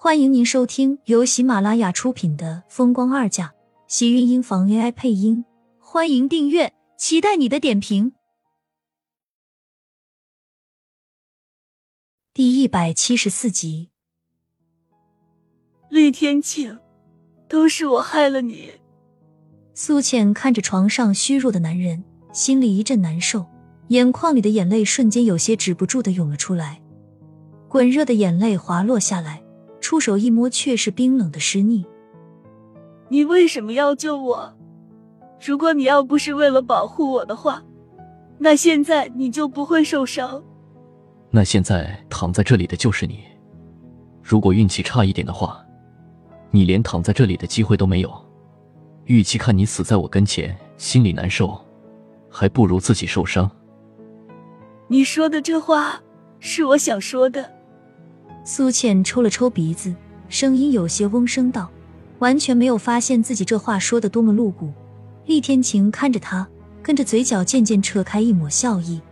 欢迎您收听由喜马拉雅出品的《风光二嫁》，喜运音房 AI 配音。欢迎订阅，期待你的点评。第一百七十四集，厉天庆，都是我害了你。苏浅看着床上虚弱的男人，心里一阵难受，眼眶里的眼泪瞬间有些止不住的涌了出来，滚热的眼泪滑落下来。出手一摸，却是冰冷的湿腻。你为什么要救我？如果你要不是为了保护我的话，那现在你就不会受伤。那现在躺在这里的就是你。如果运气差一点的话，你连躺在这里的机会都没有。与其看你死在我跟前，心里难受，还不如自己受伤。你说的这话是我想说的。苏倩抽了抽鼻子，声音有些嗡声道：“完全没有发现自己这话说的多么露骨。”厉天晴看着他，跟着嘴角渐渐扯开一抹笑意，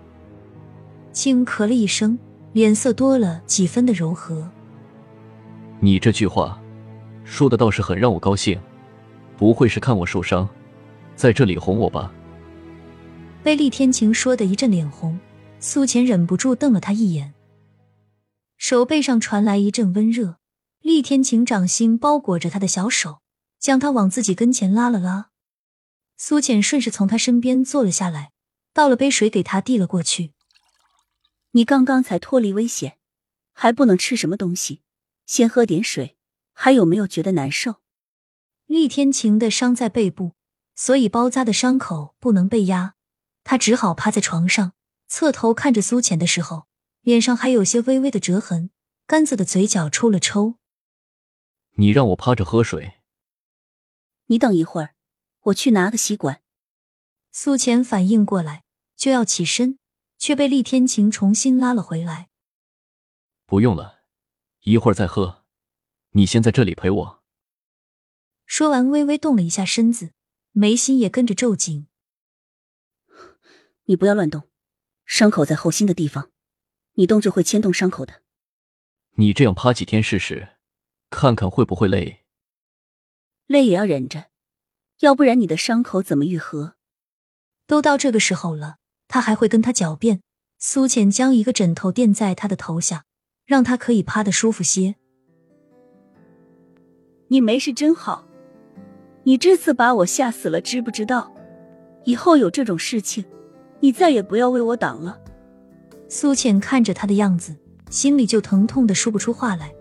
轻咳了一声，脸色多了几分的柔和。“你这句话说的倒是很让我高兴，不会是看我受伤，在这里哄我吧？”被厉天晴说的一阵脸红，苏浅忍不住瞪了他一眼。手背上传来一阵温热，厉天晴掌心包裹着他的小手，将他往自己跟前拉了拉。苏浅顺势从他身边坐了下来，倒了杯水给他递了过去。你刚刚才脱离危险，还不能吃什么东西，先喝点水。还有没有觉得难受？厉天晴的伤在背部，所以包扎的伤口不能被压，他只好趴在床上，侧头看着苏浅的时候。脸上还有些微微的折痕，干涩的嘴角抽了抽。你让我趴着喝水？你等一会儿，我去拿个吸管。苏浅反应过来，就要起身，却被厉天晴重新拉了回来。不用了，一会儿再喝。你先在这里陪我。说完，微微动了一下身子，眉心也跟着皱紧。你不要乱动，伤口在后心的地方。你动就会牵动伤口的。你这样趴几天试试，看看会不会累？累也要忍着，要不然你的伤口怎么愈合？都到这个时候了，他还会跟他狡辩？苏浅将一个枕头垫在他的头下，让他可以趴得舒服些。你没事真好，你这次把我吓死了，知不知道？以后有这种事情，你再也不要为我挡了。苏浅看着他的样子，心里就疼痛的说不出话来，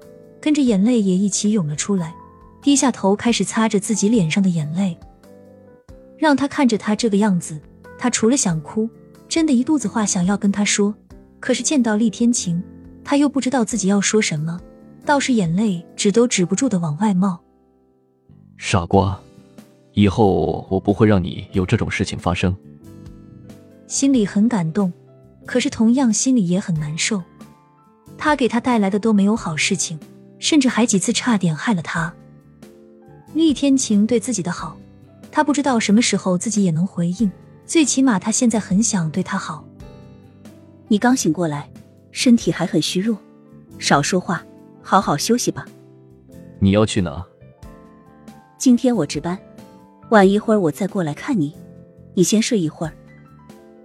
跟着眼泪也一起涌了出来，低下头开始擦着自己脸上的眼泪。让他看着他这个样子，他除了想哭，真的一肚子话想要跟他说，可是见到厉天晴，他又不知道自己要说什么，倒是眼泪止都止不住的往外冒。傻瓜，以后我不会让你有这种事情发生。心里很感动。可是同样心里也很难受，他给他带来的都没有好事情，甚至还几次差点害了他。厉天晴对自己的好，他不知道什么时候自己也能回应，最起码他现在很想对他好。你刚醒过来，身体还很虚弱，少说话，好好休息吧。你要去哪？今天我值班，晚一会儿我再过来看你。你先睡一会儿。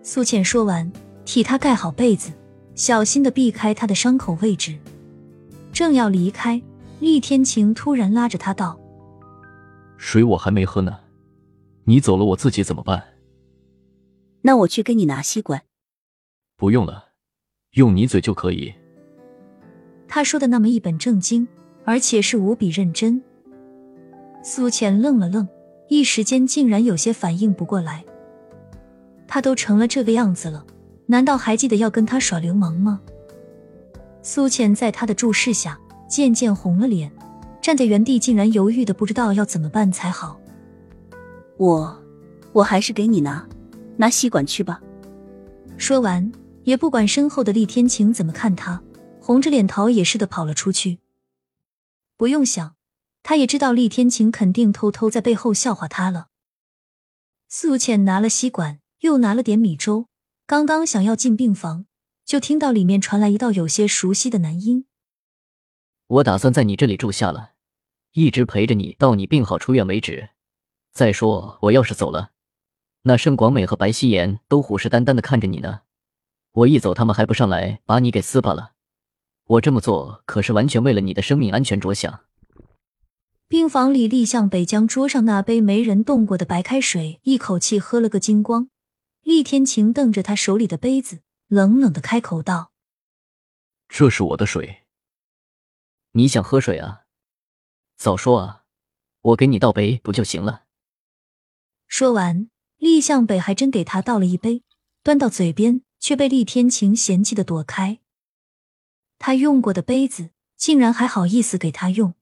苏倩说完。替他盖好被子，小心的避开他的伤口位置。正要离开，厉天晴突然拉着他道：“水我还没喝呢，你走了我自己怎么办？”那我去给你拿吸管。不用了，用你嘴就可以。他说的那么一本正经，而且是无比认真。苏浅愣了愣，一时间竟然有些反应不过来。他都成了这个样子了。难道还记得要跟他耍流氓吗？苏浅在他的注视下渐渐红了脸，站在原地竟然犹豫的不知道要怎么办才好。我，我还是给你拿，拿吸管去吧。说完，也不管身后的厉天晴怎么看他，红着脸逃也似的跑了出去。不用想，他也知道厉天晴肯定偷偷在背后笑话他了。苏浅拿了吸管，又拿了点米粥。刚刚想要进病房，就听到里面传来一道有些熟悉的男音：“我打算在你这里住下了，一直陪着你到你病好出院为止。再说，我要是走了，那盛广美和白希言都虎视眈眈的看着你呢。我一走，他们还不上来把你给撕巴了？我这么做可是完全为了你的生命安全着想。病房里，厉向北将桌上那杯没人动过的白开水一口气喝了个精光。厉天晴瞪着他手里的杯子，冷冷的开口道：“这是我的水，你想喝水啊？早说啊，我给你倒杯不就行了？”说完，厉向北还真给他倒了一杯，端到嘴边，却被厉天晴嫌弃的躲开。他用过的杯子，竟然还好意思给他用？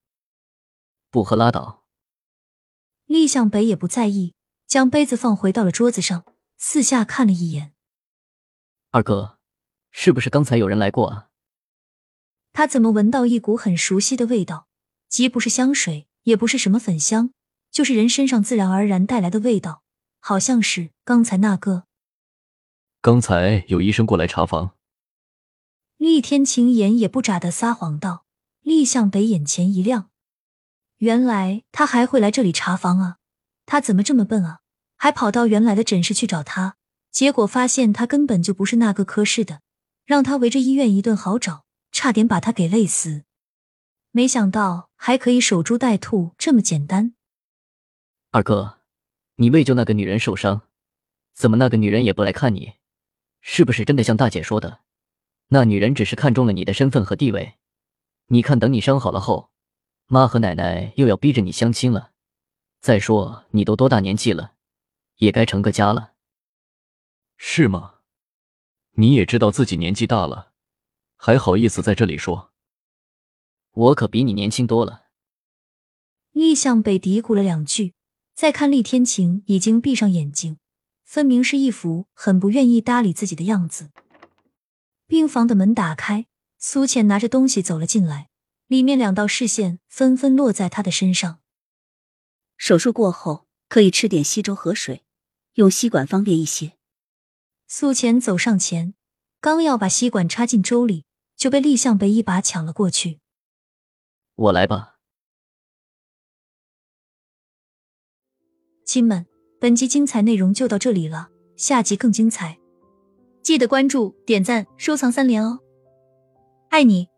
不喝拉倒。厉向北也不在意，将杯子放回到了桌子上。四下看了一眼，二哥，是不是刚才有人来过啊？他怎么闻到一股很熟悉的味道？既不是香水，也不是什么粉香，就是人身上自然而然带来的味道，好像是刚才那个。刚才有医生过来查房。厉天晴眼也不眨的撒谎道。厉向北眼前一亮，原来他还会来这里查房啊！他怎么这么笨啊？还跑到原来的诊室去找他，结果发现他根本就不是那个科室的，让他围着医院一顿好找，差点把他给累死。没想到还可以守株待兔，这么简单。二哥，你为救那个女人受伤，怎么那个女人也不来看你？是不是真的像大姐说的，那女人只是看中了你的身份和地位？你看，等你伤好了后，妈和奶奶又要逼着你相亲了。再说，你都多大年纪了？也该成个家了，是吗？你也知道自己年纪大了，还好意思在这里说？我可比你年轻多了。厉向北嘀咕了两句，再看厉天晴已经闭上眼睛，分明是一副很不愿意搭理自己的样子。病房的门打开，苏浅拿着东西走了进来，里面两道视线纷纷落在他的身上。手术过后可以吃点稀粥和水。用吸管方便一些。素浅走上前，刚要把吸管插进粥里，就被厉向北一把抢了过去。我来吧。亲们，本集精彩内容就到这里了，下集更精彩，记得关注、点赞、收藏三连哦！爱你。